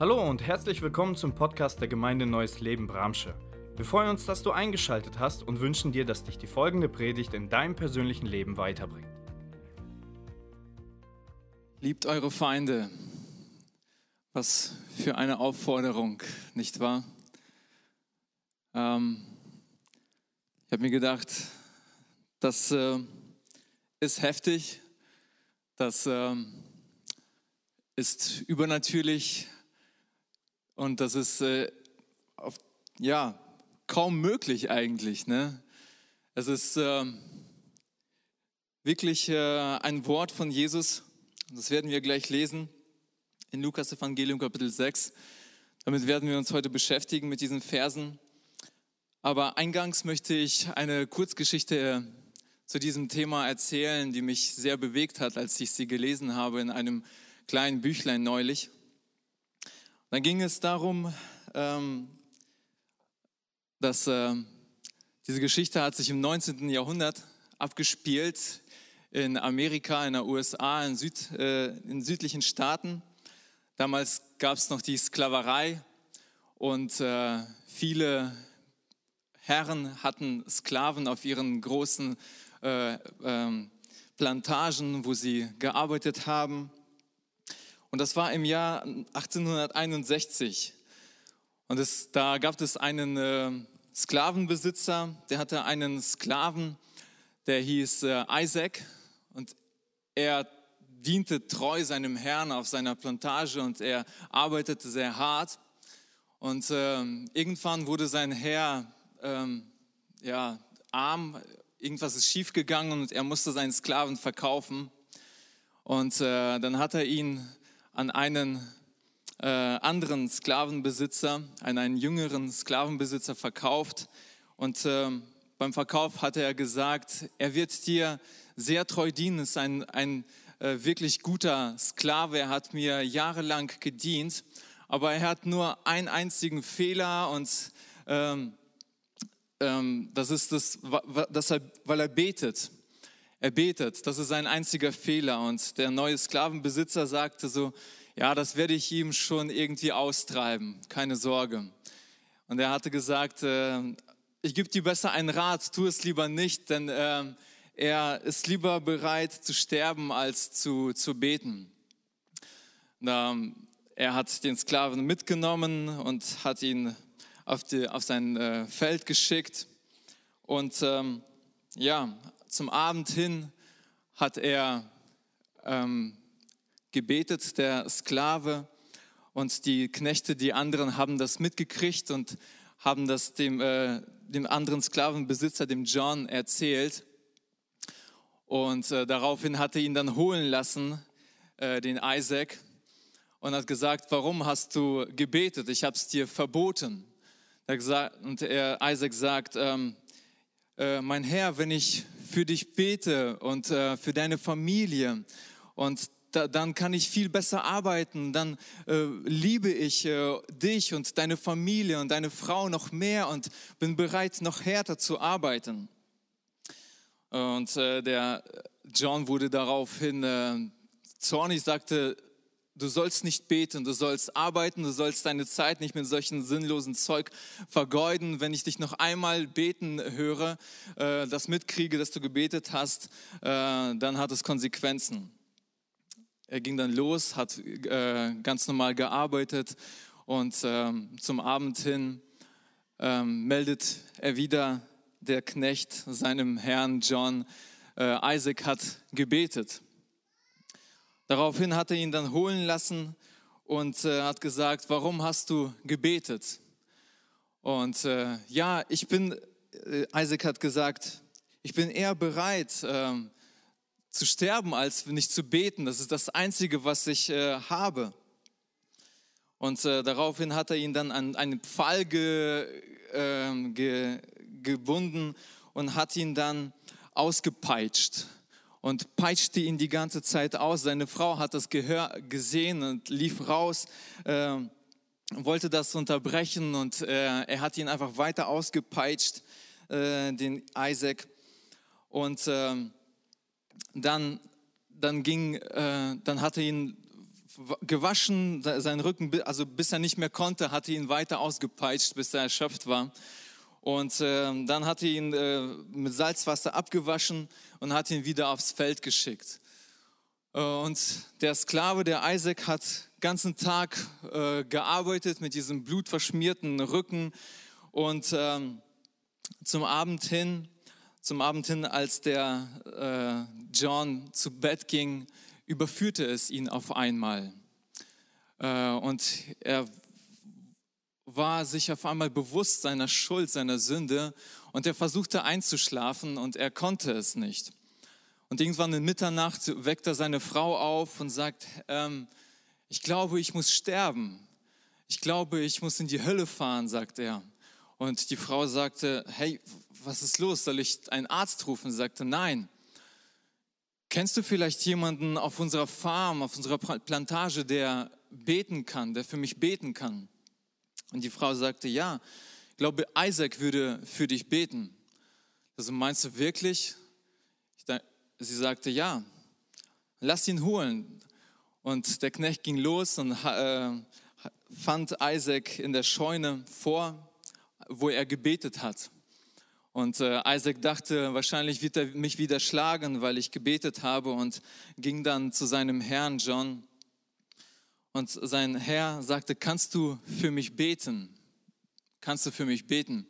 Hallo und herzlich willkommen zum Podcast der Gemeinde Neues Leben Bramsche. Wir freuen uns, dass du eingeschaltet hast und wünschen dir, dass dich die folgende Predigt in deinem persönlichen Leben weiterbringt. Liebt eure Feinde. Was für eine Aufforderung, nicht wahr? Ähm, ich habe mir gedacht, das äh, ist heftig, das äh, ist übernatürlich und das ist äh, auf, ja kaum möglich eigentlich. Ne? Es ist ähm, wirklich äh, ein Wort von Jesus, das werden wir gleich lesen in Lukas Evangelium Kapitel 6. Damit werden wir uns heute beschäftigen mit diesen Versen. Aber eingangs möchte ich eine Kurzgeschichte äh, zu diesem Thema erzählen, die mich sehr bewegt hat, als ich sie gelesen habe in einem kleinen Büchlein neulich. Dann ging es darum, ähm, dass äh, diese Geschichte hat sich im 19. Jahrhundert abgespielt in Amerika, in den USA, in, Süd, äh, in südlichen Staaten. Damals gab es noch die Sklaverei und äh, viele Herren hatten Sklaven auf ihren großen äh, ähm, Plantagen, wo sie gearbeitet haben. Und das war im Jahr 1861. Und es, da gab es einen äh, Sklavenbesitzer, der hatte einen Sklaven, der hieß äh, Isaac. Und er diente treu seinem Herrn auf seiner Plantage und er arbeitete sehr hart. Und äh, irgendwann wurde sein Herr ähm, ja, arm, irgendwas ist schiefgegangen und er musste seinen Sklaven verkaufen. Und äh, dann hat er ihn an einen äh, anderen Sklavenbesitzer, an einen jüngeren Sklavenbesitzer verkauft. Und äh, beim Verkauf hatte er gesagt, er wird dir sehr treu dienen, ist ein, ein äh, wirklich guter Sklave, er hat mir jahrelang gedient, aber er hat nur einen einzigen Fehler und ähm, ähm, das ist das, das er, weil er betet. Er betet, das ist sein einziger Fehler. Und der neue Sklavenbesitzer sagte so, ja, das werde ich ihm schon irgendwie austreiben, keine Sorge. Und er hatte gesagt, äh, ich gebe dir besser einen Rat, tu es lieber nicht, denn äh, er ist lieber bereit zu sterben, als zu, zu beten. Da, er hat den Sklaven mitgenommen und hat ihn auf, die, auf sein äh, Feld geschickt. Und ähm, ja, zum Abend hin hat er ähm, gebetet, der Sklave. Und die Knechte, die anderen, haben das mitgekriegt und haben das dem, äh, dem anderen Sklavenbesitzer, dem John, erzählt. Und äh, daraufhin hat er ihn dann holen lassen, äh, den Isaac, und hat gesagt, warum hast du gebetet? Ich habe es dir verboten. Und er, Isaac sagt, ähm, äh, mein Herr, wenn ich für dich bete und äh, für deine Familie und da, dann kann ich viel besser arbeiten, dann äh, liebe ich äh, dich und deine Familie und deine Frau noch mehr und bin bereit, noch härter zu arbeiten. Und äh, der John wurde daraufhin äh, zornig, sagte, du sollst nicht beten, du sollst arbeiten, du sollst deine Zeit nicht mit solchen sinnlosen Zeug vergeuden. Wenn ich dich noch einmal beten höre, äh, das mitkriege, dass du gebetet hast, äh, dann hat es Konsequenzen. Er ging dann los, hat äh, ganz normal gearbeitet und ähm, zum Abend hin ähm, meldet er wieder, der Knecht seinem Herrn John, äh, Isaac hat gebetet. Daraufhin hat er ihn dann holen lassen und äh, hat gesagt, warum hast du gebetet? Und äh, ja, ich bin, äh, Isaac hat gesagt, ich bin eher bereit ähm, zu sterben, als nicht zu beten. Das ist das Einzige, was ich äh, habe. Und äh, daraufhin hat er ihn dann an einen Pfahl ge, ähm, ge, gebunden und hat ihn dann ausgepeitscht und peitschte ihn die ganze Zeit aus. Seine Frau hat das Gehör gesehen und lief raus, äh, wollte das unterbrechen und äh, er hat ihn einfach weiter ausgepeitscht, äh, den Isaac. Und ähm, dann, dann ging, äh, dann hat er ihn gewaschen, seinen Rücken, also bis er nicht mehr konnte, hatte ihn weiter ausgepeitscht, bis er erschöpft war. Und äh, dann hat er ihn äh, mit Salzwasser abgewaschen und hat ihn wieder aufs Feld geschickt. Äh, und der Sklave, der Isaac, hat ganzen Tag äh, gearbeitet mit diesem blutverschmierten Rücken. Und ähm, zum Abend hin, zum Abend hin, als der äh, John zu Bett ging, überführte es ihn auf einmal. Äh, und er war sich auf einmal bewusst seiner Schuld, seiner Sünde und er versuchte einzuschlafen und er konnte es nicht. Und irgendwann in Mitternacht weckt er seine Frau auf und sagt, ähm, ich glaube, ich muss sterben. Ich glaube, ich muss in die Hölle fahren, sagt er. Und die Frau sagte, hey, was ist los? Soll ich einen Arzt rufen? Sie sagte, nein. Kennst du vielleicht jemanden auf unserer Farm, auf unserer Plantage, der beten kann, der für mich beten kann? Und die Frau sagte, ja, ich glaube, Isaac würde für dich beten. Also meinst du wirklich? Sie sagte, ja, lass ihn holen. Und der Knecht ging los und äh, fand Isaac in der Scheune vor, wo er gebetet hat. Und äh, Isaac dachte, wahrscheinlich wird er mich wieder schlagen, weil ich gebetet habe und ging dann zu seinem Herrn John. Und sein Herr sagte, kannst du für mich beten? Kannst du für mich beten?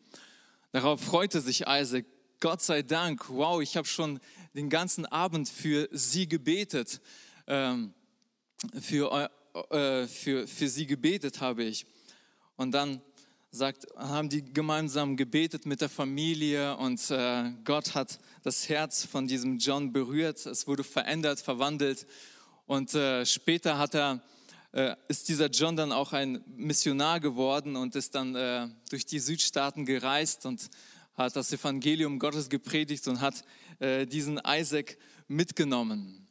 Darauf freute sich Isaac. Gott sei Dank, wow, ich habe schon den ganzen Abend für sie gebetet. Ähm, für, äh, für, für sie gebetet habe ich. Und dann sagt, haben die gemeinsam gebetet mit der Familie und äh, Gott hat das Herz von diesem John berührt. Es wurde verändert, verwandelt und äh, später hat er, äh, ist dieser John dann auch ein Missionar geworden und ist dann äh, durch die Südstaaten gereist und hat das Evangelium Gottes gepredigt und hat äh, diesen Isaac mitgenommen.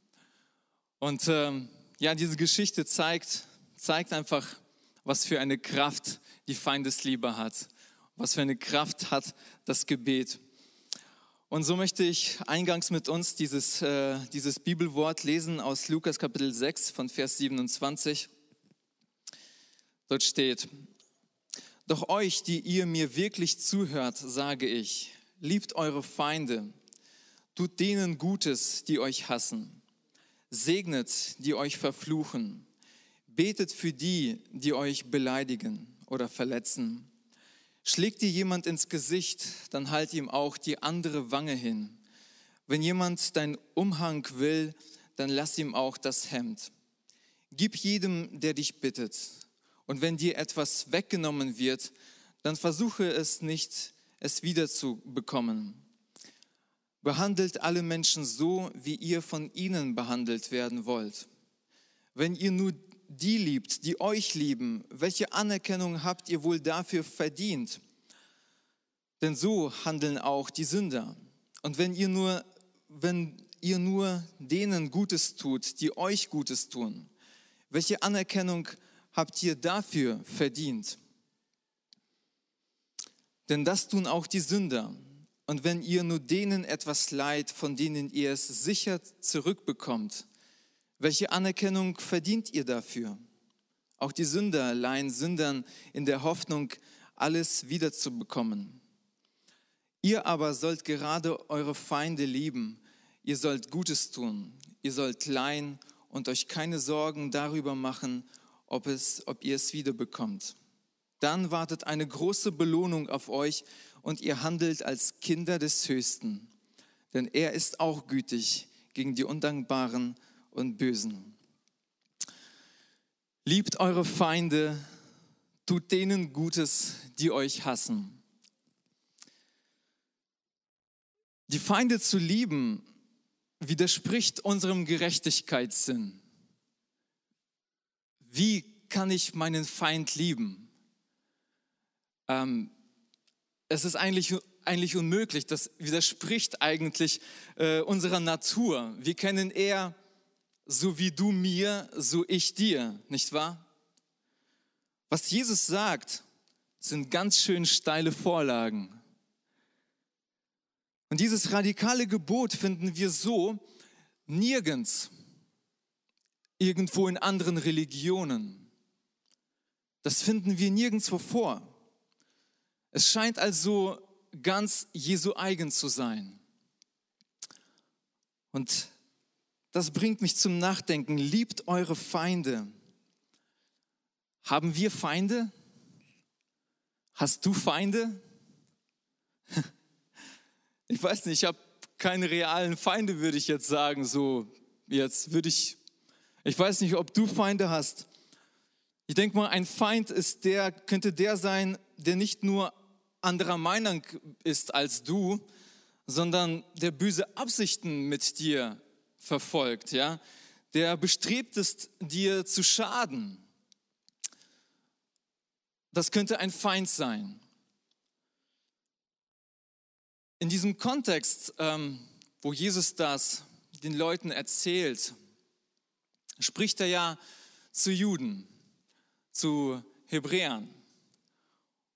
Und ähm, ja, diese Geschichte zeigt, zeigt einfach, was für eine Kraft die Feindesliebe hat, was für eine Kraft hat das Gebet. Und so möchte ich eingangs mit uns dieses, äh, dieses Bibelwort lesen aus Lukas Kapitel 6 von Vers 27. Dort steht, doch euch, die ihr mir wirklich zuhört, sage ich, liebt eure Feinde, tut denen Gutes, die euch hassen, segnet, die euch verfluchen, betet für die, die euch beleidigen oder verletzen. Schlägt dir jemand ins Gesicht, dann halt ihm auch die andere Wange hin. Wenn jemand dein Umhang will, dann lass ihm auch das Hemd. Gib jedem, der dich bittet. Und wenn dir etwas weggenommen wird, dann versuche es nicht, es wiederzubekommen. Behandelt alle Menschen so, wie ihr von ihnen behandelt werden wollt. Wenn ihr nur die liebt, die euch lieben, welche Anerkennung habt ihr wohl dafür verdient? Denn so handeln auch die Sünder. Und wenn ihr nur, wenn ihr nur denen Gutes tut, die euch Gutes tun, welche Anerkennung habt ihr dafür verdient? Denn das tun auch die Sünder. Und wenn ihr nur denen etwas leid, von denen ihr es sicher zurückbekommt, welche Anerkennung verdient ihr dafür? Auch die Sünder leihen Sündern in der Hoffnung, alles wiederzubekommen. Ihr aber sollt gerade eure Feinde lieben. Ihr sollt Gutes tun. Ihr sollt leihen und euch keine Sorgen darüber machen, ob, es, ob ihr es wiederbekommt. Dann wartet eine große Belohnung auf euch und ihr handelt als Kinder des Höchsten. Denn er ist auch gütig gegen die Undankbaren und Bösen. Liebt eure Feinde, tut denen Gutes, die euch hassen. Die Feinde zu lieben widerspricht unserem Gerechtigkeitssinn. Wie kann ich meinen Feind lieben? Ähm, es ist eigentlich, eigentlich unmöglich. Das widerspricht eigentlich äh, unserer Natur. Wir kennen eher so wie du mir, so ich dir, nicht wahr? Was Jesus sagt, sind ganz schön steile Vorlagen. Und dieses radikale Gebot finden wir so nirgends. Irgendwo in anderen Religionen. Das finden wir nirgendwo vor. Es scheint also ganz Jesu eigen zu sein. Und das bringt mich zum Nachdenken. Liebt eure Feinde. Haben wir Feinde? Hast du Feinde? Ich weiß nicht, ich habe keine realen Feinde, würde ich jetzt sagen. So, jetzt würde ich, ich weiß nicht, ob du Feinde hast. Ich denke mal, ein Feind ist der, könnte der sein, der nicht nur anderer Meinung ist als du, sondern der böse Absichten mit dir verfolgt, ja, der bestrebt ist, dir zu schaden. Das könnte ein Feind sein. In diesem Kontext, ähm, wo Jesus das den Leuten erzählt, spricht er ja zu Juden, zu Hebräern.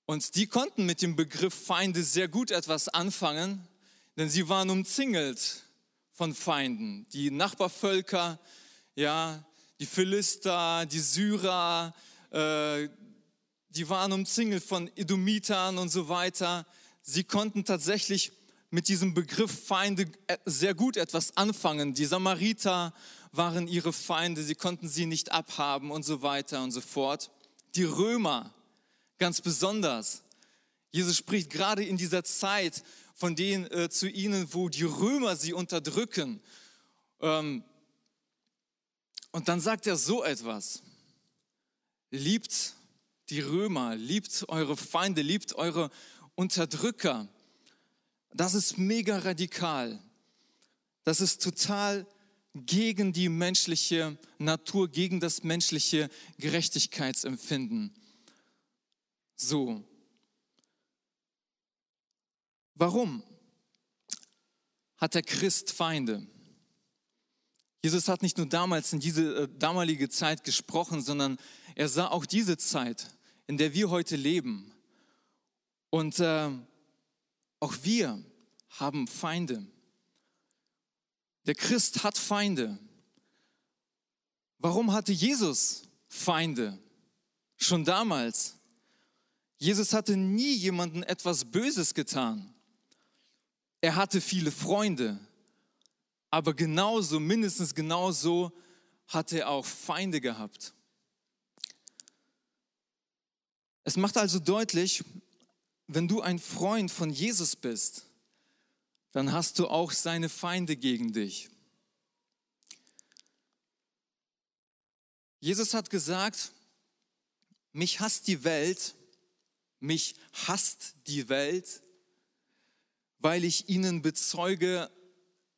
Und die konnten mit dem Begriff Feinde sehr gut etwas anfangen, denn sie waren umzingelt von Feinden. Die Nachbarvölker, ja, die Philister, die Syrer, äh, die waren umzingelt von Edomitern und so weiter. Sie konnten tatsächlich mit diesem Begriff Feinde äh, sehr gut etwas anfangen. Die Samariter waren ihre Feinde, sie konnten sie nicht abhaben und so weiter und so fort. Die Römer ganz besonders. Jesus spricht gerade in dieser Zeit von denen äh, zu ihnen, wo die Römer sie unterdrücken. Ähm, und dann sagt er so etwas. Liebt die Römer, liebt eure Feinde, liebt eure Unterdrücker. Das ist mega radikal. Das ist total gegen die menschliche Natur, gegen das menschliche Gerechtigkeitsempfinden. So, Warum hat der Christ Feinde? Jesus hat nicht nur damals in diese äh, damalige Zeit gesprochen, sondern er sah auch diese Zeit, in der wir heute leben. Und äh, auch wir haben Feinde. Der Christ hat Feinde. Warum hatte Jesus Feinde? Schon damals. Jesus hatte nie jemandem etwas Böses getan. Er hatte viele Freunde, aber genauso, mindestens genauso, hatte er auch Feinde gehabt. Es macht also deutlich, wenn du ein Freund von Jesus bist, dann hast du auch seine Feinde gegen dich. Jesus hat gesagt, mich hasst die Welt, mich hasst die Welt, weil ich ihnen bezeuge,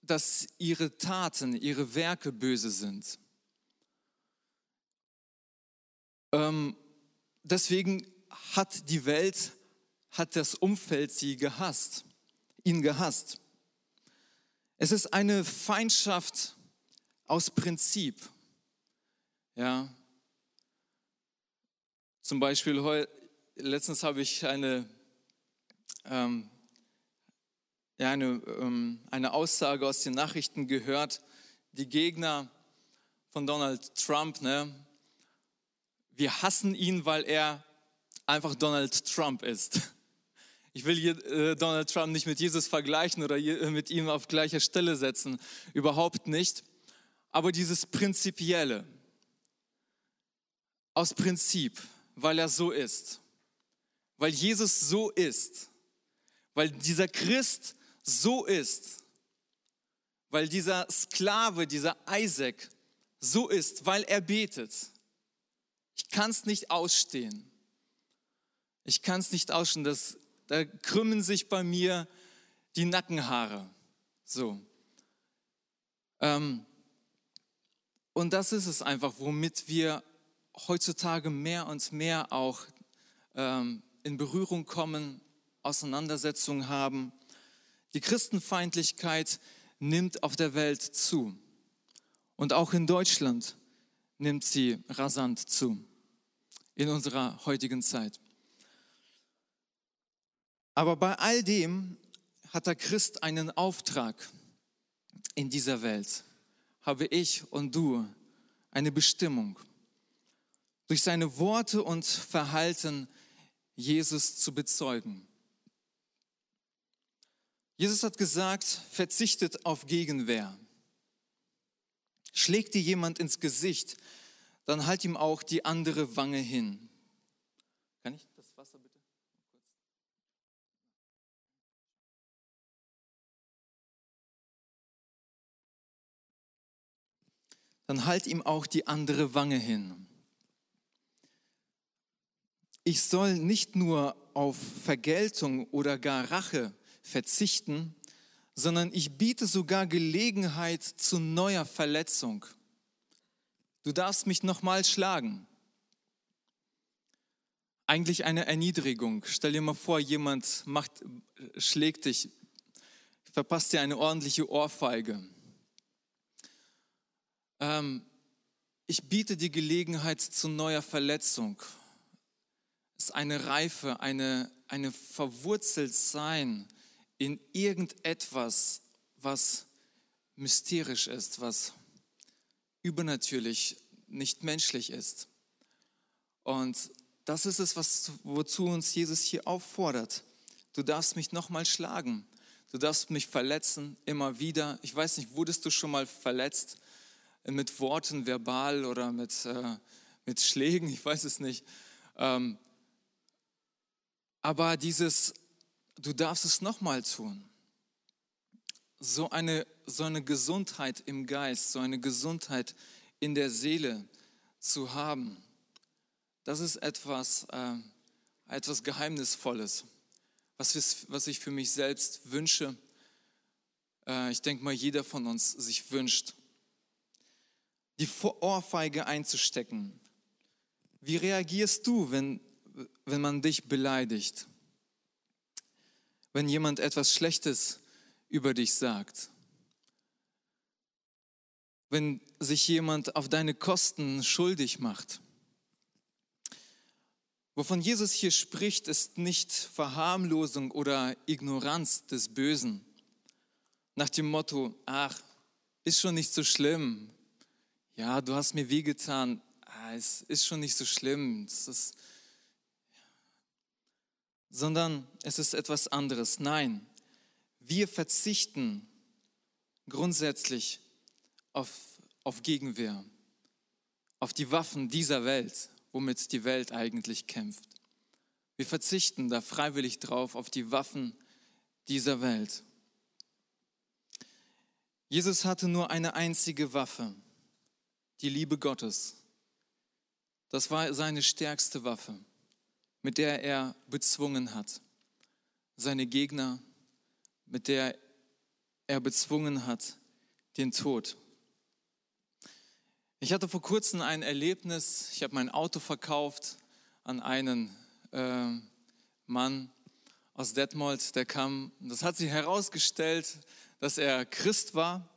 dass ihre Taten, ihre Werke böse sind. Ähm, deswegen hat die Welt, hat das Umfeld sie gehasst, ihn gehasst. Es ist eine Feindschaft aus Prinzip. Ja. Zum Beispiel, heu, letztens habe ich eine ähm, ja, eine, ähm, eine Aussage aus den Nachrichten gehört, die Gegner von Donald Trump, ne, wir hassen ihn, weil er einfach Donald Trump ist. Ich will hier äh, Donald Trump nicht mit Jesus vergleichen oder äh, mit ihm auf gleicher Stelle setzen, überhaupt nicht. Aber dieses Prinzipielle, aus Prinzip, weil er so ist, weil Jesus so ist, weil dieser Christ so ist, weil dieser Sklave, dieser Isaac so ist, weil er betet. Ich kann es nicht ausstehen. Ich kann es nicht ausstehen. Das, da krümmen sich bei mir die Nackenhaare. So. Ähm, und das ist es einfach, womit wir heutzutage mehr und mehr auch ähm, in Berührung kommen, Auseinandersetzungen haben. Die Christenfeindlichkeit nimmt auf der Welt zu. Und auch in Deutschland nimmt sie rasant zu. In unserer heutigen Zeit. Aber bei all dem hat der Christ einen Auftrag in dieser Welt. Habe ich und du eine Bestimmung, durch seine Worte und Verhalten Jesus zu bezeugen. Jesus hat gesagt, verzichtet auf Gegenwehr. Schlägt dir jemand ins Gesicht, dann halt ihm auch die andere Wange hin. Kann ich das Wasser bitte? Dann halt ihm auch die andere Wange hin. Ich soll nicht nur auf Vergeltung oder gar Rache verzichten, sondern ich biete sogar Gelegenheit zu neuer Verletzung. Du darfst mich nochmal schlagen. Eigentlich eine Erniedrigung. Stell dir mal vor, jemand macht, schlägt dich, verpasst dir eine ordentliche Ohrfeige. Ähm, ich biete die Gelegenheit zu neuer Verletzung. Es ist eine Reife, eine, eine Verwurzeltsein in irgendetwas, was mysterisch ist, was übernatürlich, nicht menschlich ist. Und das ist es, was, wozu uns Jesus hier auffordert. Du darfst mich nochmal schlagen. Du darfst mich verletzen, immer wieder. Ich weiß nicht, wurdest du schon mal verletzt mit Worten, verbal oder mit, äh, mit Schlägen? Ich weiß es nicht. Ähm, aber dieses du darfst es nochmal tun. So eine, so eine Gesundheit im Geist, so eine Gesundheit in der Seele zu haben, das ist etwas, äh, etwas Geheimnisvolles, was, was ich für mich selbst wünsche. Äh, ich denke mal, jeder von uns sich wünscht. Die Ohrfeige einzustecken. Wie reagierst du, wenn, wenn man dich beleidigt? wenn jemand etwas Schlechtes über dich sagt. Wenn sich jemand auf deine Kosten schuldig macht. Wovon Jesus hier spricht, ist nicht Verharmlosung oder Ignoranz des Bösen. Nach dem Motto, ach, ist schon nicht so schlimm. Ja, du hast mir wehgetan. Ah, es ist schon nicht so schlimm. Ist, sondern es ist etwas anderes. Nein, wir verzichten grundsätzlich auf, auf Gegenwehr, auf die Waffen dieser Welt, womit die Welt eigentlich kämpft. Wir verzichten da freiwillig drauf auf die Waffen dieser Welt. Jesus hatte nur eine einzige Waffe, die Liebe Gottes. Das war seine stärkste Waffe mit der er bezwungen hat. Seine Gegner, mit der er bezwungen hat, den Tod. Ich hatte vor kurzem ein Erlebnis. Ich habe mein Auto verkauft an einen äh, Mann aus Detmold, der kam. Das hat sich herausgestellt, dass er Christ war.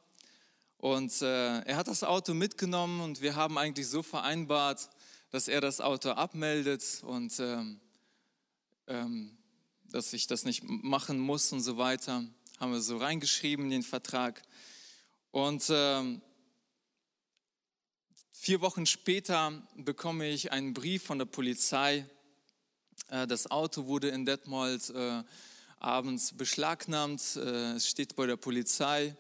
Und äh, er hat das Auto mitgenommen und wir haben eigentlich so vereinbart, dass er das Auto abmeldet und ähm, ähm, dass ich das nicht machen muss und so weiter. Haben wir so reingeschrieben in den Vertrag. Und ähm, vier Wochen später bekomme ich einen Brief von der Polizei. Äh, das Auto wurde in Detmold äh, abends beschlagnahmt. Äh, es steht bei der Polizei.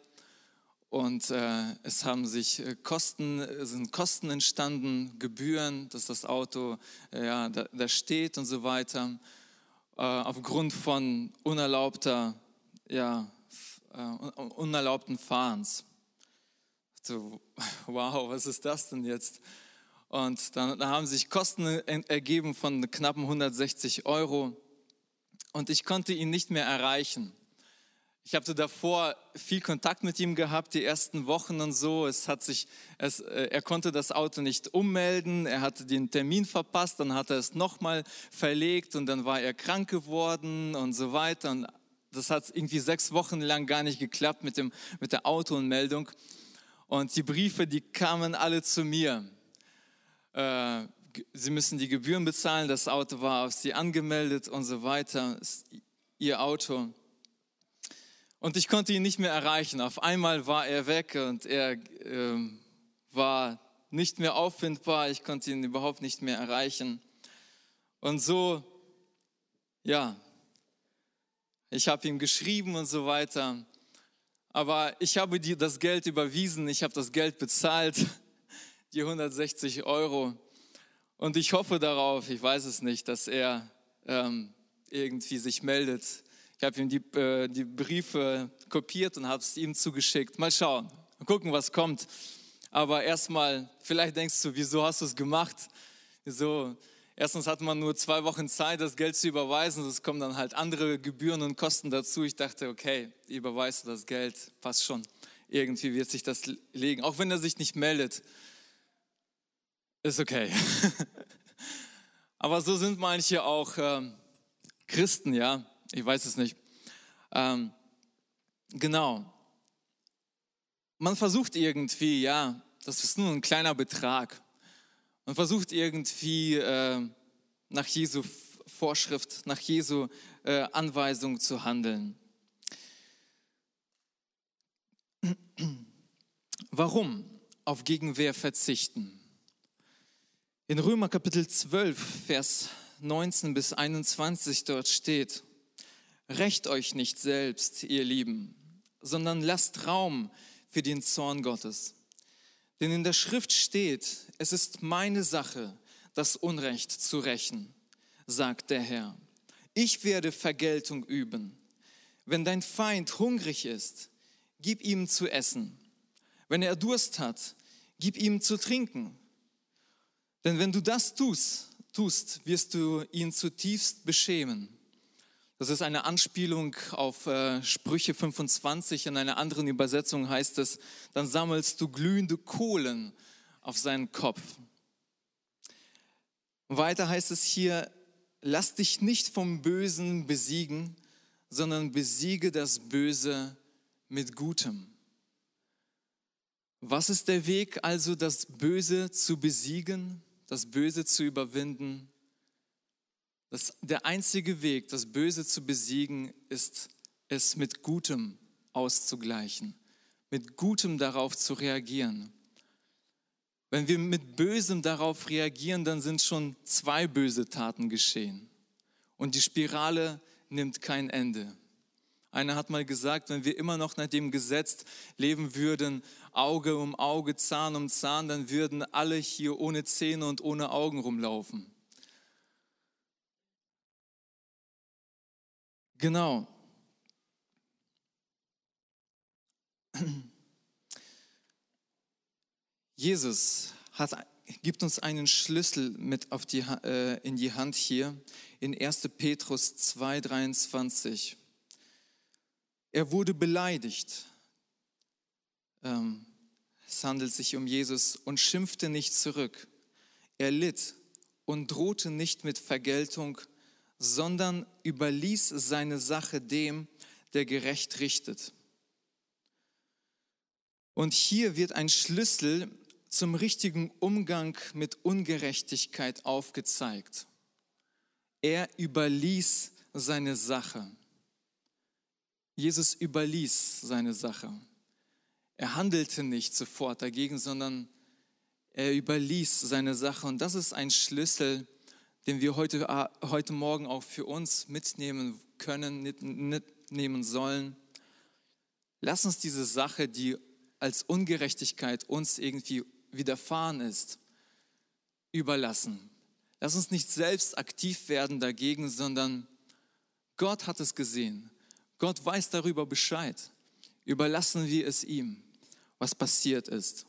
Und äh, es haben sich äh, Kosten, sind Kosten entstanden, Gebühren, dass das Auto äh, ja, da, da, steht und so weiter, äh, aufgrund von unerlaubter, ja, äh, unerlaubten Fahrens. So, wow, was ist das denn jetzt? Und dann, dann haben sich Kosten ergeben von knappen 160 Euro und ich konnte ihn nicht mehr erreichen. Ich habe davor viel Kontakt mit ihm gehabt, die ersten Wochen und so. Es hat sich, es, äh, er konnte das Auto nicht ummelden, er hatte den Termin verpasst, dann hat er es nochmal verlegt und dann war er krank geworden und so weiter. Und das hat irgendwie sechs Wochen lang gar nicht geklappt mit, dem, mit der Autoanmeldung. Und die Briefe, die kamen alle zu mir. Äh, sie müssen die Gebühren bezahlen, das Auto war auf Sie angemeldet und so weiter, Ihr Auto. Und ich konnte ihn nicht mehr erreichen. Auf einmal war er weg und er äh, war nicht mehr auffindbar, ich konnte ihn überhaupt nicht mehr erreichen. Und so, ja, ich habe ihm geschrieben und so weiter. Aber ich habe die, das Geld überwiesen, ich habe das Geld bezahlt, die 160 Euro. Und ich hoffe darauf, ich weiß es nicht, dass er ähm, irgendwie sich meldet. Ich habe ihm die, äh, die Briefe kopiert und habe es ihm zugeschickt. Mal schauen, mal gucken, was kommt. Aber erstmal, vielleicht denkst du, wieso hast du es gemacht? Wieso? Erstens hat man nur zwei Wochen Zeit, das Geld zu überweisen. Es kommen dann halt andere Gebühren und Kosten dazu. Ich dachte, okay, überweist du das Geld, passt schon. Irgendwie wird sich das legen. Auch wenn er sich nicht meldet, ist okay. Aber so sind manche auch ähm, Christen, ja. Ich weiß es nicht. Ähm, genau. Man versucht irgendwie, ja, das ist nur ein kleiner Betrag. Man versucht irgendwie äh, nach Jesu Vorschrift, nach Jesu äh, Anweisung zu handeln. Warum auf Gegenwehr verzichten? In Römer Kapitel 12, Vers 19 bis 21 dort steht, Recht euch nicht selbst, ihr Lieben, sondern lasst Raum für den Zorn Gottes. Denn in der Schrift steht, es ist meine Sache, das Unrecht zu rächen, sagt der Herr. Ich werde Vergeltung üben. Wenn dein Feind hungrig ist, gib ihm zu essen. Wenn er Durst hat, gib ihm zu trinken. Denn wenn du das tust, tust, wirst du ihn zutiefst beschämen. Das ist eine Anspielung auf äh, Sprüche 25. In einer anderen Übersetzung heißt es, dann sammelst du glühende Kohlen auf seinen Kopf. Weiter heißt es hier, lass dich nicht vom Bösen besiegen, sondern besiege das Böse mit Gutem. Was ist der Weg also, das Böse zu besiegen, das Böse zu überwinden? Das, der einzige Weg, das Böse zu besiegen, ist es mit Gutem auszugleichen, mit Gutem darauf zu reagieren. Wenn wir mit Bösem darauf reagieren, dann sind schon zwei böse Taten geschehen. Und die Spirale nimmt kein Ende. Einer hat mal gesagt, wenn wir immer noch nach dem Gesetz leben würden, Auge um Auge, Zahn um Zahn, dann würden alle hier ohne Zähne und ohne Augen rumlaufen. Genau. Jesus hat, gibt uns einen Schlüssel mit auf die, äh, in die Hand hier in 1. Petrus 2,23. Er wurde beleidigt. Ähm, es handelt sich um Jesus und schimpfte nicht zurück. Er litt und drohte nicht mit Vergeltung, sondern überließ seine Sache dem, der gerecht richtet. Und hier wird ein Schlüssel zum richtigen Umgang mit Ungerechtigkeit aufgezeigt. Er überließ seine Sache. Jesus überließ seine Sache. Er handelte nicht sofort dagegen, sondern er überließ seine Sache. Und das ist ein Schlüssel, den wir heute, äh, heute Morgen auch für uns mitnehmen können, mitnehmen sollen. Lass uns diese Sache, die als Ungerechtigkeit uns irgendwie widerfahren ist, überlassen. Lass uns nicht selbst aktiv werden dagegen, sondern Gott hat es gesehen. Gott weiß darüber Bescheid. Überlassen wir es ihm, was passiert ist.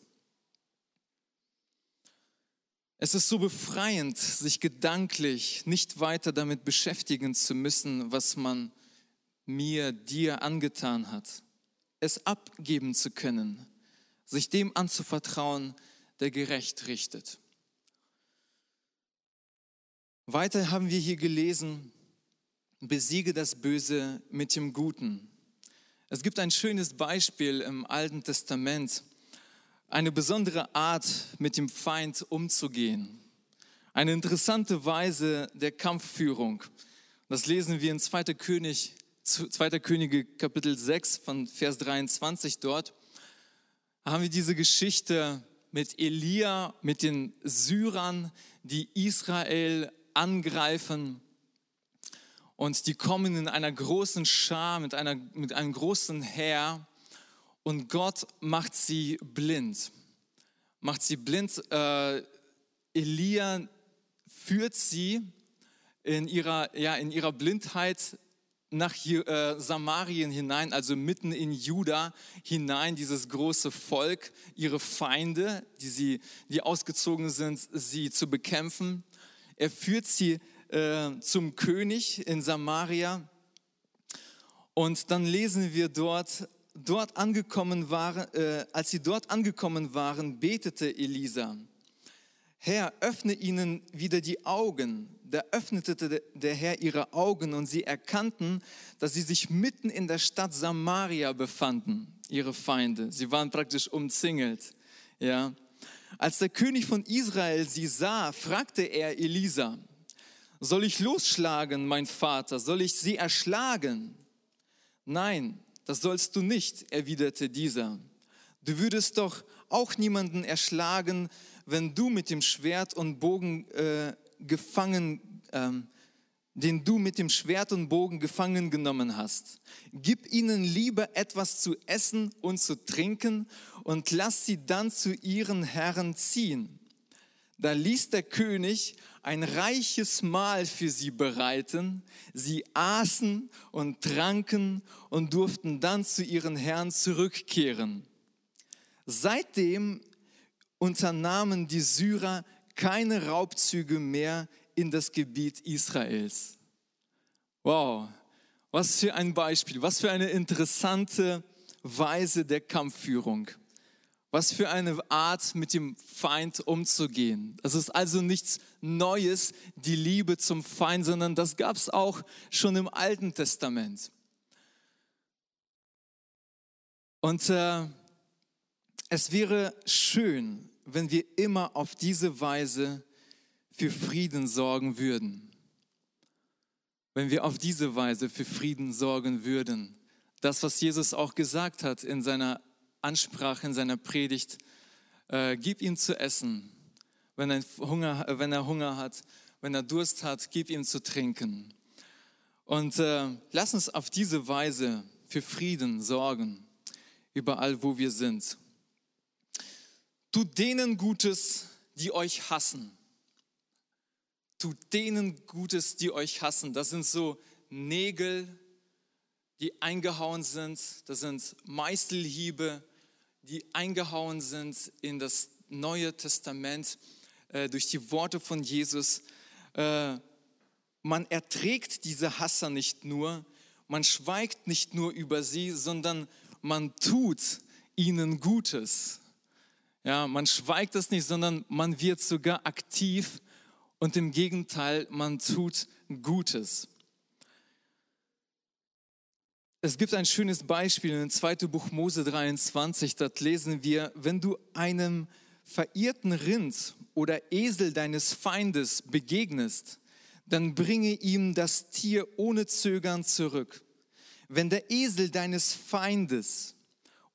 Es ist so befreiend, sich gedanklich nicht weiter damit beschäftigen zu müssen, was man mir, dir angetan hat. Es abgeben zu können, sich dem anzuvertrauen, der gerecht richtet. Weiter haben wir hier gelesen, besiege das Böse mit dem Guten. Es gibt ein schönes Beispiel im Alten Testament eine besondere Art, mit dem Feind umzugehen. Eine interessante Weise der Kampfführung. Das lesen wir in 2. König, 2. Könige Kapitel 6 von Vers 23 dort. Haben wir diese Geschichte mit Elia, mit den Syrern, die Israel angreifen. Und die kommen in einer großen Schar, mit, einer, mit einem großen Heer. Und Gott macht sie blind. Macht sie blind. Äh, Elia führt sie in ihrer, ja, in ihrer Blindheit nach äh, Samarien hinein, also mitten in Juda hinein, dieses große Volk, ihre Feinde, die, sie, die ausgezogen sind, sie zu bekämpfen. Er führt sie äh, zum König in Samaria. Und dann lesen wir dort, dort angekommen waren, äh, als sie dort angekommen waren, betete Elisa. Herr, öffne ihnen wieder die Augen, da öffnete der Herr ihre Augen und sie erkannten, dass sie sich mitten in der Stadt Samaria befanden, ihre Feinde. Sie waren praktisch umzingelt. Ja. Als der König von Israel sie sah, fragte er Elisa, soll ich losschlagen, mein Vater? Soll ich sie erschlagen? Nein, das sollst du nicht, erwiderte dieser. Du würdest doch auch niemanden erschlagen, wenn du mit dem Schwert und Bogen äh, gefangen, ähm, den du mit dem Schwert und Bogen gefangen genommen hast. Gib ihnen lieber etwas zu essen und zu trinken und lass sie dann zu ihren Herren ziehen. Da ließ der König ein reiches Mahl für sie bereiten. Sie aßen und tranken und durften dann zu ihren Herren zurückkehren. Seitdem unternahmen die Syrer keine Raubzüge mehr in das Gebiet Israels. Wow, was für ein Beispiel, was für eine interessante Weise der Kampfführung. Was für eine Art, mit dem Feind umzugehen. Das ist also nichts Neues, die Liebe zum Feind, sondern das gab es auch schon im Alten Testament. Und äh, es wäre schön, wenn wir immer auf diese Weise für Frieden sorgen würden. Wenn wir auf diese Weise für Frieden sorgen würden. Das, was Jesus auch gesagt hat in seiner Ansprache, in seiner Predigt, äh, gib ihm zu essen. Wenn er, Hunger, wenn er Hunger hat, wenn er Durst hat, gib ihm zu trinken. Und äh, lass uns auf diese Weise für Frieden sorgen, überall wo wir sind. Tut denen Gutes, die euch hassen. Tut denen Gutes, die euch hassen. Das sind so Nägel, die eingehauen sind. Das sind Meißelhiebe, die eingehauen sind in das Neue Testament äh, durch die Worte von Jesus. Äh, man erträgt diese Hasser nicht nur, man schweigt nicht nur über sie, sondern man tut ihnen Gutes. Ja, man schweigt es nicht, sondern man wird sogar aktiv und im Gegenteil, man tut Gutes. Es gibt ein schönes Beispiel in 2. Buch Mose 23, dort lesen wir, wenn du einem verirrten Rind oder Esel deines Feindes begegnest, dann bringe ihm das Tier ohne Zögern zurück. Wenn der Esel deines Feindes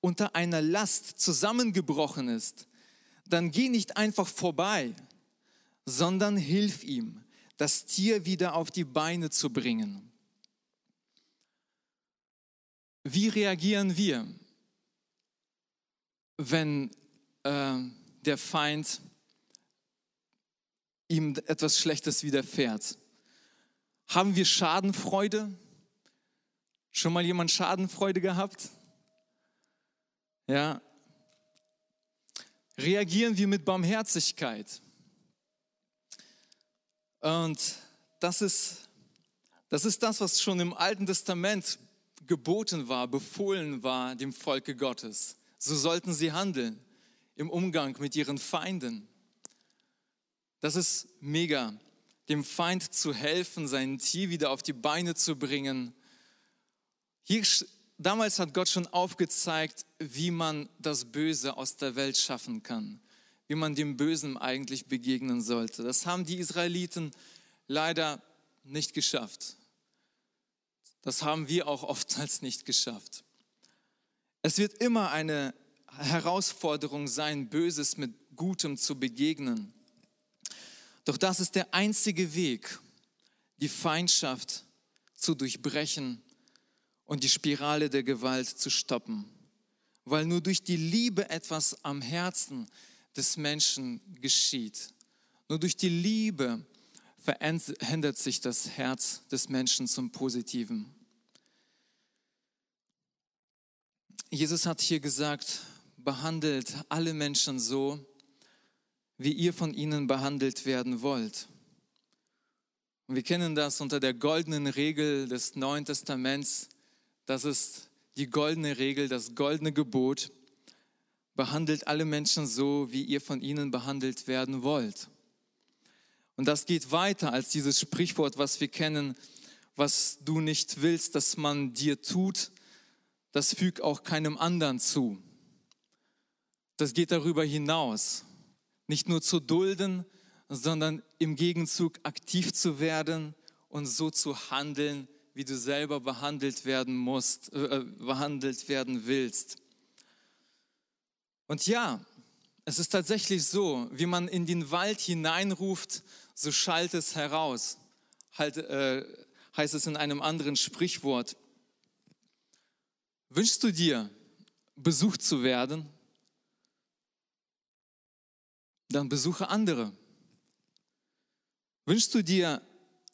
unter einer Last zusammengebrochen ist, dann geh nicht einfach vorbei, sondern hilf ihm, das Tier wieder auf die Beine zu bringen. Wie reagieren wir, wenn äh, der Feind ihm etwas Schlechtes widerfährt? Haben wir Schadenfreude? Schon mal jemand Schadenfreude gehabt? Ja. Reagieren wir mit Barmherzigkeit? Und das ist, das ist das, was schon im Alten Testament geboten war, befohlen war dem Volke Gottes. So sollten sie handeln im Umgang mit ihren Feinden. Das ist mega, dem Feind zu helfen, sein Tier wieder auf die Beine zu bringen. Hier damals hat Gott schon aufgezeigt, wie man das Böse aus der Welt schaffen kann, wie man dem Bösen eigentlich begegnen sollte. Das haben die Israeliten leider nicht geschafft. Das haben wir auch oftmals nicht geschafft. Es wird immer eine Herausforderung sein, Böses mit Gutem zu begegnen. Doch das ist der einzige Weg, die Feindschaft zu durchbrechen und die Spirale der Gewalt zu stoppen. Weil nur durch die Liebe etwas am Herzen des Menschen geschieht. Nur durch die Liebe verändert sich das Herz des Menschen zum Positiven. Jesus hat hier gesagt, behandelt alle Menschen so, wie ihr von ihnen behandelt werden wollt. Und wir kennen das unter der goldenen Regel des Neuen Testaments. Das ist die goldene Regel, das goldene Gebot. Behandelt alle Menschen so, wie ihr von ihnen behandelt werden wollt. Und das geht weiter als dieses Sprichwort, was wir kennen, was du nicht willst, dass man dir tut, das füg auch keinem anderen zu. Das geht darüber hinaus. Nicht nur zu dulden, sondern im Gegenzug aktiv zu werden und so zu handeln, wie du selber behandelt werden musst, äh, äh behandelt werden willst. Und ja, es ist tatsächlich so, wie man in den Wald hineinruft, so schallt es heraus. Halt, äh, heißt es in einem anderen Sprichwort. Wünschst du dir, besucht zu werden? Dann besuche andere. Wünschst du dir,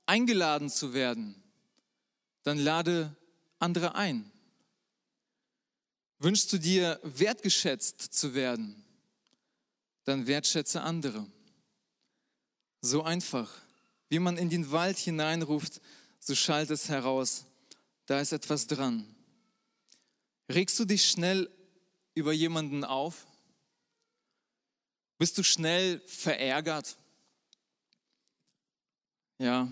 eingeladen zu werden? Dann lade andere ein. Wünschst du dir, wertgeschätzt zu werden? Dann wertschätze andere. So einfach. Wie man in den Wald hineinruft, so schallt es heraus. Da ist etwas dran. Regst du dich schnell über jemanden auf? Bist du schnell verärgert? Ja,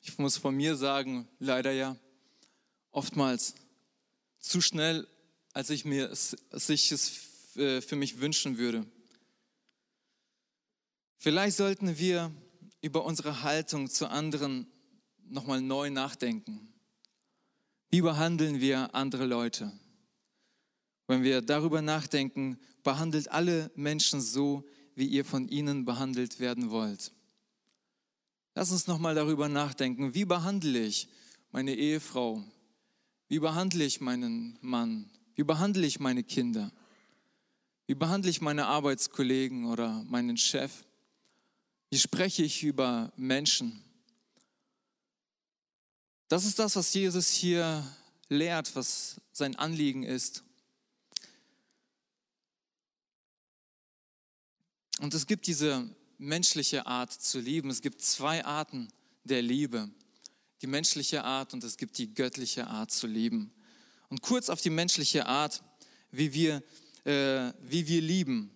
ich muss von mir sagen, leider ja, oftmals zu schnell, als ich mir es, als ich es äh, für mich wünschen würde. Vielleicht sollten wir über unsere Haltung zu anderen nochmal neu nachdenken. Wie behandeln wir andere Leute? Wenn wir darüber nachdenken, behandelt alle Menschen so, wie ihr von ihnen behandelt werden wollt. Lass uns nochmal darüber nachdenken, wie behandle ich meine Ehefrau? Wie behandle ich meinen Mann? Wie behandle ich meine Kinder? Wie behandle ich meine Arbeitskollegen oder meinen Chef? Wie spreche ich über Menschen? Das ist das, was Jesus hier lehrt, was sein Anliegen ist. Und es gibt diese menschliche Art zu lieben. Es gibt zwei Arten der Liebe. Die menschliche Art und es gibt die göttliche Art zu lieben. Und kurz auf die menschliche Art, wie wir, äh, wie wir lieben.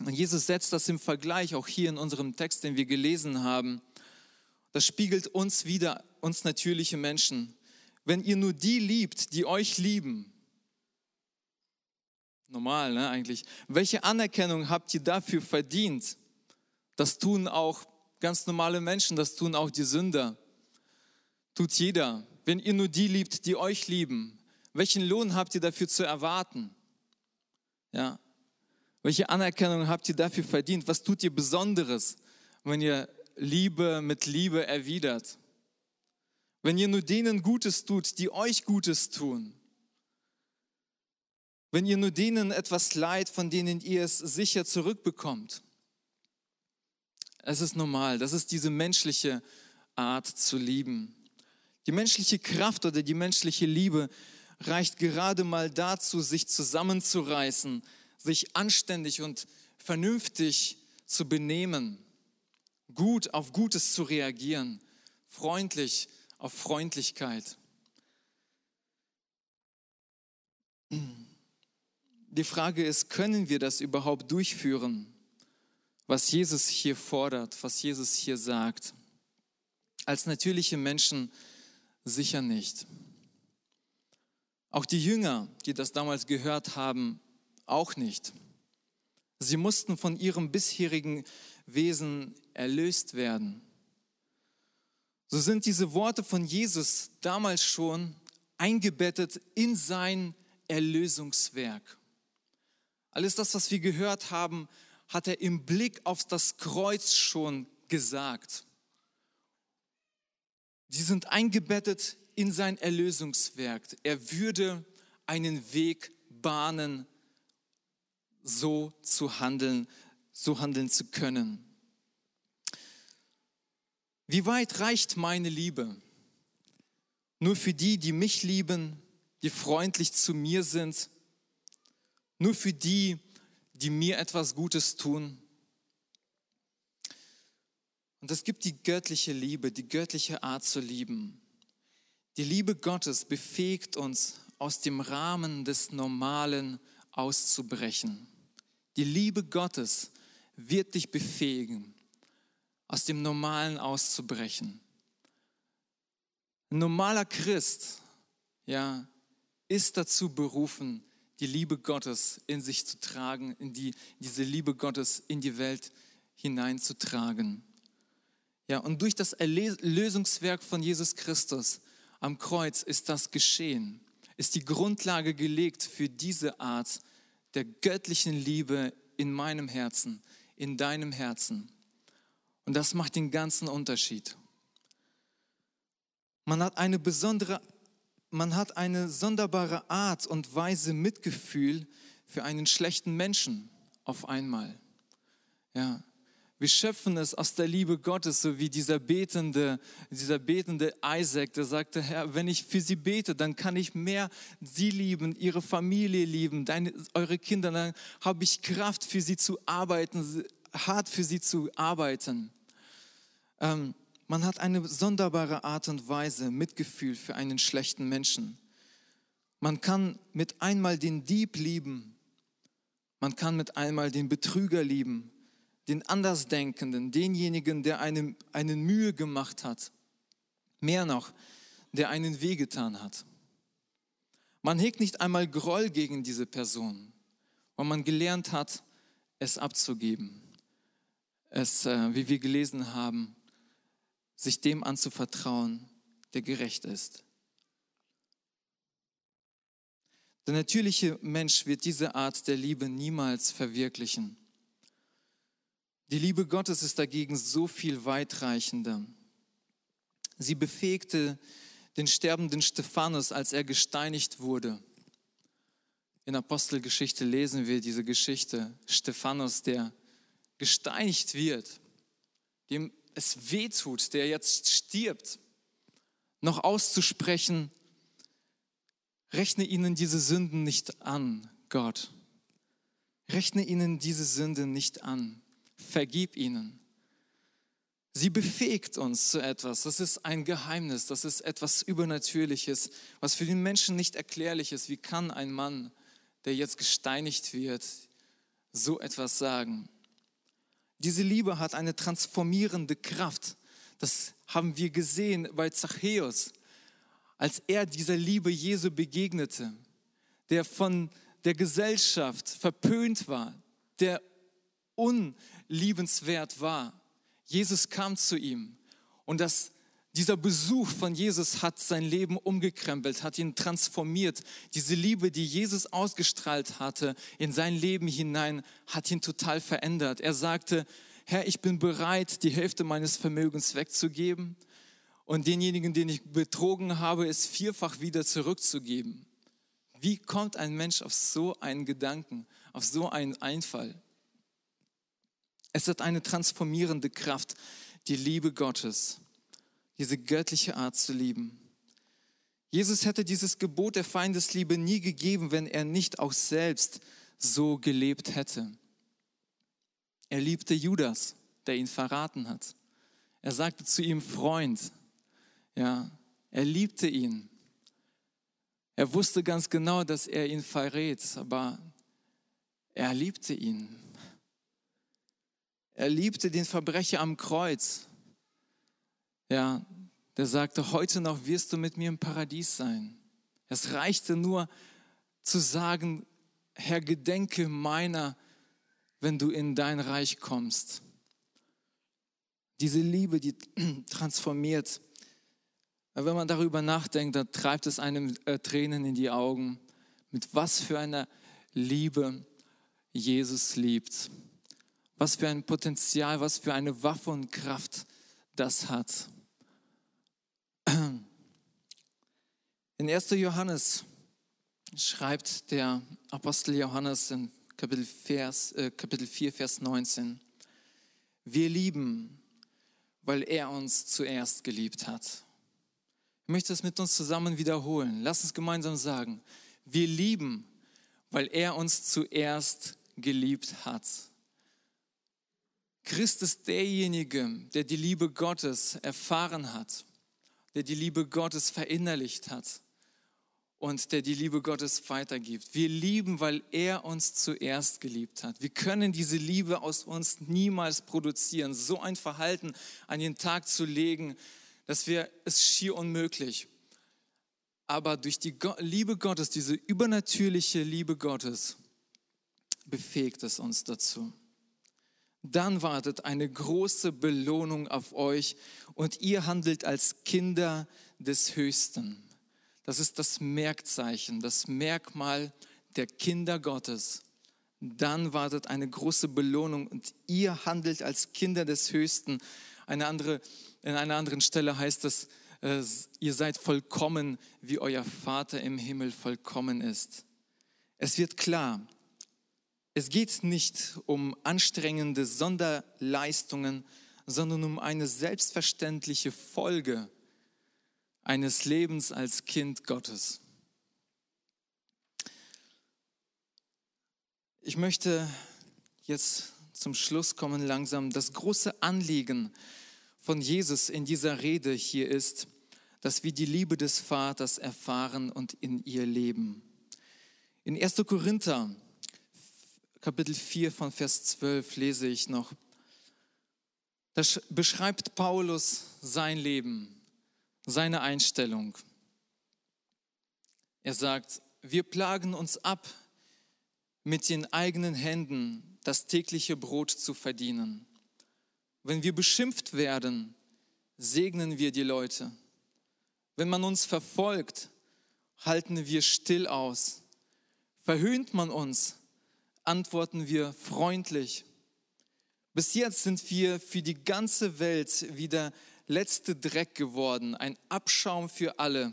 Und Jesus setzt das im Vergleich auch hier in unserem Text, den wir gelesen haben. Das spiegelt uns wieder, uns natürliche Menschen. Wenn ihr nur die liebt, die euch lieben, normal ne, eigentlich, welche Anerkennung habt ihr dafür verdient? Das tun auch ganz normale Menschen, das tun auch die Sünder. Tut jeder. Wenn ihr nur die liebt, die euch lieben, welchen Lohn habt ihr dafür zu erwarten? Ja. Welche Anerkennung habt ihr dafür verdient? Was tut ihr Besonderes, wenn ihr Liebe mit Liebe erwidert. Wenn ihr nur denen Gutes tut, die euch Gutes tun. Wenn ihr nur denen etwas leid, von denen ihr es sicher zurückbekommt. Es ist normal, das ist diese menschliche Art zu lieben. Die menschliche Kraft oder die menschliche Liebe reicht gerade mal dazu, sich zusammenzureißen, sich anständig und vernünftig zu benehmen gut auf Gutes zu reagieren, freundlich auf Freundlichkeit. Die Frage ist, können wir das überhaupt durchführen, was Jesus hier fordert, was Jesus hier sagt? Als natürliche Menschen sicher nicht. Auch die Jünger, die das damals gehört haben, auch nicht. Sie mussten von ihrem bisherigen Wesen erlöst werden. So sind diese Worte von Jesus damals schon eingebettet in sein Erlösungswerk. Alles das, was wir gehört haben, hat er im Blick auf das Kreuz schon gesagt. Sie sind eingebettet in sein Erlösungswerk. Er würde einen Weg bahnen, so zu handeln, so handeln zu können. Wie weit reicht meine Liebe? Nur für die, die mich lieben, die freundlich zu mir sind, nur für die, die mir etwas Gutes tun. Und es gibt die göttliche Liebe, die göttliche Art zu lieben. Die Liebe Gottes befähigt uns, aus dem Rahmen des Normalen auszubrechen. Die Liebe Gottes wird dich befähigen, aus dem Normalen auszubrechen. Ein normaler Christ, ja, ist dazu berufen, die Liebe Gottes in sich zu tragen, in die, diese Liebe Gottes in die Welt hineinzutragen. Ja, und durch das Erlösungswerk von Jesus Christus am Kreuz ist das geschehen, ist die Grundlage gelegt für diese Art der göttlichen Liebe in meinem Herzen, in deinem Herzen. Und das macht den ganzen Unterschied. Man hat eine besondere man hat eine sonderbare Art und Weise Mitgefühl für einen schlechten Menschen auf einmal. Ja, wir schöpfen es aus der Liebe Gottes, so wie dieser betende, dieser betende Isaac, der sagte, Herr, wenn ich für sie bete, dann kann ich mehr sie lieben, ihre Familie lieben, deine, eure Kinder, dann habe ich Kraft für sie zu arbeiten, hart für sie zu arbeiten. Ähm, man hat eine sonderbare Art und Weise Mitgefühl für einen schlechten Menschen. Man kann mit einmal den Dieb lieben. Man kann mit einmal den Betrüger lieben, den Andersdenkenden, denjenigen, der einem eine Mühe gemacht hat. Mehr noch, der einen wehgetan hat. Man hegt nicht einmal Groll gegen diese Person, weil man gelernt hat, es abzugeben. Es, äh, wie wir gelesen haben, sich dem anzuvertrauen, der gerecht ist. Der natürliche Mensch wird diese Art der Liebe niemals verwirklichen. Die Liebe Gottes ist dagegen so viel weitreichender. Sie befähigte den sterbenden Stephanus, als er gesteinigt wurde. In Apostelgeschichte lesen wir diese Geschichte. Stephanus, der gesteinigt wird, dem es wehtut, der jetzt stirbt, noch auszusprechen, rechne ihnen diese Sünden nicht an, Gott. Rechne ihnen diese Sünden nicht an. Vergib ihnen. Sie befähigt uns zu etwas. Das ist ein Geheimnis. Das ist etwas Übernatürliches, was für den Menschen nicht erklärlich ist. Wie kann ein Mann, der jetzt gesteinigt wird, so etwas sagen? Diese Liebe hat eine transformierende Kraft. Das haben wir gesehen bei Zachäus, als er dieser Liebe Jesu begegnete, der von der Gesellschaft verpönt war, der unliebenswert war. Jesus kam zu ihm und das dieser Besuch von Jesus hat sein Leben umgekrempelt, hat ihn transformiert. Diese Liebe, die Jesus ausgestrahlt hatte in sein Leben hinein, hat ihn total verändert. Er sagte, Herr, ich bin bereit, die Hälfte meines Vermögens wegzugeben und denjenigen, den ich betrogen habe, es vierfach wieder zurückzugeben. Wie kommt ein Mensch auf so einen Gedanken, auf so einen Einfall? Es hat eine transformierende Kraft, die Liebe Gottes diese göttliche Art zu lieben. Jesus hätte dieses Gebot der Feindesliebe nie gegeben, wenn er nicht auch selbst so gelebt hätte. Er liebte Judas, der ihn verraten hat. Er sagte zu ihm Freund. Ja, er liebte ihn. Er wusste ganz genau, dass er ihn verrät, aber er liebte ihn. Er liebte den Verbrecher am Kreuz ja, der sagte, heute noch wirst du mit mir im Paradies sein. Es reichte nur zu sagen, Herr, gedenke meiner, wenn du in dein Reich kommst. Diese Liebe, die transformiert. Wenn man darüber nachdenkt, dann treibt es einem äh, Tränen in die Augen, mit was für einer Liebe Jesus liebt. Was für ein Potenzial, was für eine Waffe und Kraft das hat. In 1. Johannes schreibt der Apostel Johannes in Kapitel, Vers, äh, Kapitel 4, Vers 19, wir lieben, weil er uns zuerst geliebt hat. Ich möchte es mit uns zusammen wiederholen. Lass uns gemeinsam sagen, wir lieben, weil er uns zuerst geliebt hat. Christ ist derjenige, der die Liebe Gottes erfahren hat, der die Liebe Gottes verinnerlicht hat und der die Liebe Gottes weitergibt. Wir lieben, weil er uns zuerst geliebt hat. Wir können diese Liebe aus uns niemals produzieren. So ein Verhalten an den Tag zu legen, dass wir es schier unmöglich. Aber durch die Liebe Gottes, diese übernatürliche Liebe Gottes, befähigt es uns dazu. Dann wartet eine große Belohnung auf euch und ihr handelt als Kinder des Höchsten. Das ist das Merkzeichen, das Merkmal der Kinder Gottes. Dann wartet eine große Belohnung und ihr handelt als Kinder des Höchsten. Eine andere, in einer anderen Stelle heißt es, äh, ihr seid vollkommen, wie euer Vater im Himmel vollkommen ist. Es wird klar, es geht nicht um anstrengende Sonderleistungen, sondern um eine selbstverständliche Folge eines Lebens als Kind Gottes. Ich möchte jetzt zum Schluss kommen langsam. Das große Anliegen von Jesus in dieser Rede hier ist, dass wir die Liebe des Vaters erfahren und in ihr leben. In 1. Korinther, Kapitel 4 von Vers 12 lese ich noch, da beschreibt Paulus sein Leben seine Einstellung. Er sagt, wir plagen uns ab, mit den eigenen Händen das tägliche Brot zu verdienen. Wenn wir beschimpft werden, segnen wir die Leute. Wenn man uns verfolgt, halten wir still aus. Verhöhnt man uns, antworten wir freundlich. Bis jetzt sind wir für die ganze Welt wieder letzte Dreck geworden, ein Abschaum für alle.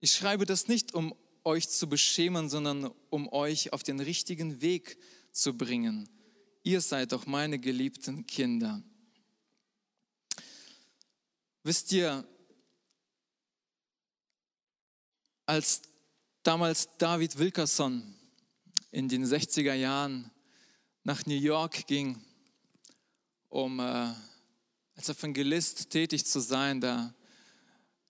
Ich schreibe das nicht, um euch zu beschämen, sondern um euch auf den richtigen Weg zu bringen. Ihr seid doch meine geliebten Kinder. Wisst ihr, als damals David Wilkerson in den 60er Jahren nach New York ging, um äh, als Evangelist tätig zu sein, da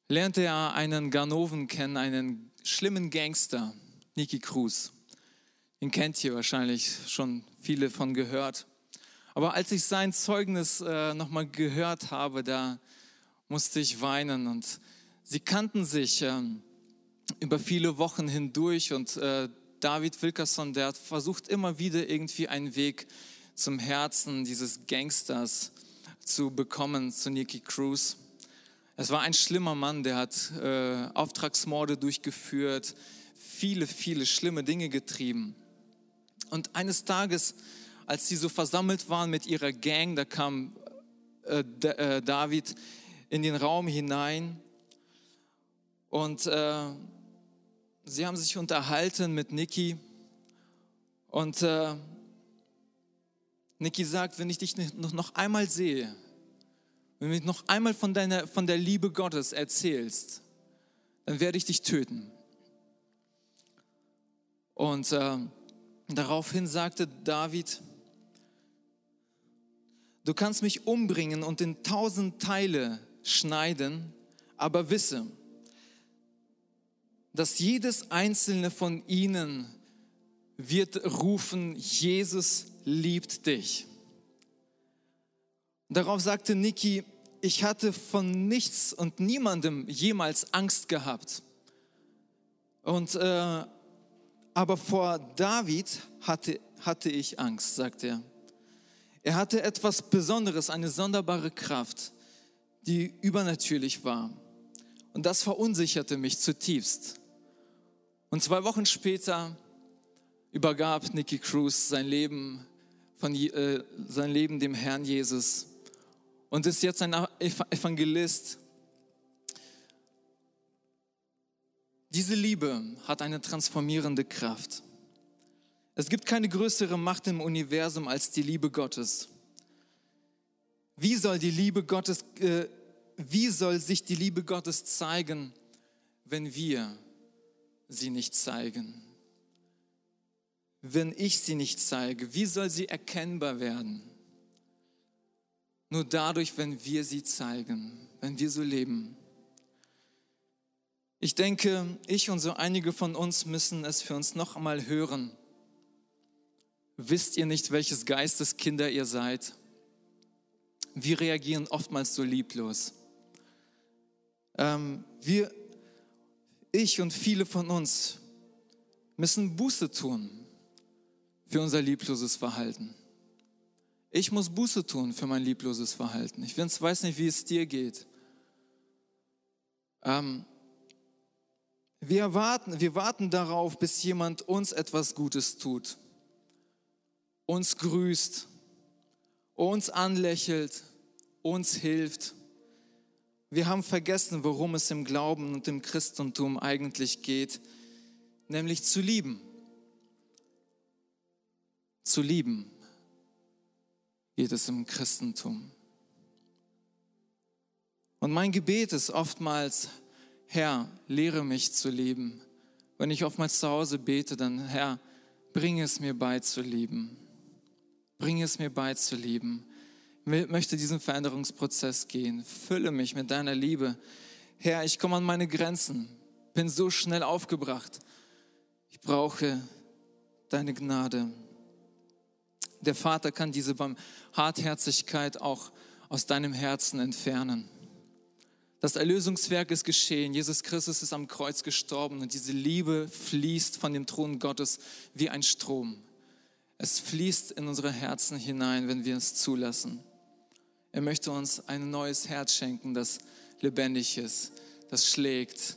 lernte er einen Ganoven kennen, einen schlimmen Gangster, Nicky Cruz. Den kennt ihr wahrscheinlich schon viele von gehört. Aber als ich sein Zeugnis äh, nochmal gehört habe, da musste ich weinen. Und sie kannten sich äh, über viele Wochen hindurch. Und äh, David Wilkerson, der versucht immer wieder irgendwie einen Weg zum Herzen dieses Gangsters zu bekommen zu Nicky Cruz. Es war ein schlimmer Mann, der hat äh, Auftragsmorde durchgeführt, viele, viele schlimme Dinge getrieben. Und eines Tages, als sie so versammelt waren mit ihrer Gang, da kam äh, äh, David in den Raum hinein und äh, sie haben sich unterhalten mit Nicky und äh, Niki sagt, wenn ich dich noch einmal sehe, wenn du mich noch einmal von, deiner, von der Liebe Gottes erzählst, dann werde ich dich töten. Und äh, daraufhin sagte David, du kannst mich umbringen und in tausend Teile schneiden, aber wisse, dass jedes einzelne von ihnen wird rufen, Jesus liebt dich. Darauf sagte Niki, ich hatte von nichts und niemandem jemals Angst gehabt. Und, äh, aber vor David hatte, hatte ich Angst, sagt er. Er hatte etwas Besonderes, eine sonderbare Kraft, die übernatürlich war. Und das verunsicherte mich zutiefst. Und zwei Wochen später übergab Nicky Cruz sein Leben von äh, sein Leben dem Herrn Jesus und ist jetzt ein Evangelist. Diese Liebe hat eine transformierende Kraft. Es gibt keine größere Macht im Universum als die Liebe Gottes. Wie soll die Liebe Gottes, äh, wie soll sich die Liebe Gottes zeigen, wenn wir sie nicht zeigen? Wenn ich sie nicht zeige, wie soll sie erkennbar werden? Nur dadurch, wenn wir sie zeigen, wenn wir so leben. Ich denke, ich und so einige von uns müssen es für uns noch einmal hören. Wisst ihr nicht, welches Geisteskinder ihr seid? Wir reagieren oftmals so lieblos. Ähm, wir, ich und viele von uns müssen Buße tun für unser liebloses Verhalten. Ich muss Buße tun für mein liebloses Verhalten. Ich weiß nicht, wie es dir geht. Ähm, wir, warten, wir warten darauf, bis jemand uns etwas Gutes tut, uns grüßt, uns anlächelt, uns hilft. Wir haben vergessen, worum es im Glauben und im Christentum eigentlich geht, nämlich zu lieben. Zu lieben geht es im Christentum. Und mein Gebet ist oftmals, Herr, lehre mich zu lieben. Wenn ich oftmals zu Hause bete, dann Herr, bring es mir bei zu lieben. Bring es mir bei zu lieben. Möchte diesen Veränderungsprozess gehen. Fülle mich mit deiner Liebe. Herr, ich komme an meine Grenzen. Bin so schnell aufgebracht. Ich brauche deine Gnade. Der Vater kann diese Hartherzigkeit auch aus deinem Herzen entfernen. Das Erlösungswerk ist geschehen. Jesus Christus ist am Kreuz gestorben und diese Liebe fließt von dem Thron Gottes wie ein Strom. Es fließt in unsere Herzen hinein, wenn wir es zulassen. Er möchte uns ein neues Herz schenken, das lebendig ist, das schlägt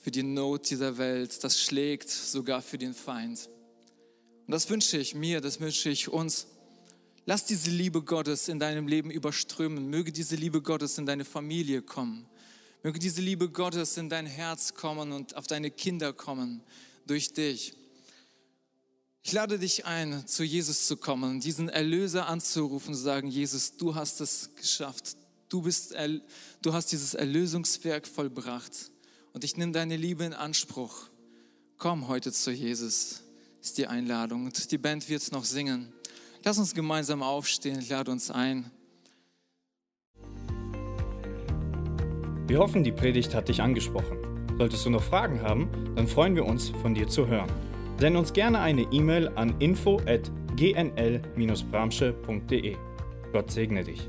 für die Not dieser Welt, das schlägt sogar für den Feind. Und das wünsche ich mir, das wünsche ich uns. Lass diese Liebe Gottes in deinem Leben überströmen. Möge diese Liebe Gottes in deine Familie kommen. Möge diese Liebe Gottes in dein Herz kommen und auf deine Kinder kommen durch dich. Ich lade dich ein, zu Jesus zu kommen, diesen Erlöser anzurufen, zu sagen, Jesus, du hast es geschafft. Du, bist, du hast dieses Erlösungswerk vollbracht. Und ich nehme deine Liebe in Anspruch. Komm heute zu Jesus, ist die Einladung. Und die Band wird noch singen. Lass uns gemeinsam aufstehen, ich lade uns ein. Wir hoffen, die Predigt hat dich angesprochen. Solltest du noch Fragen haben, dann freuen wir uns, von dir zu hören. Send uns gerne eine E-Mail an info@gnl-bramsche.de. Gott segne dich.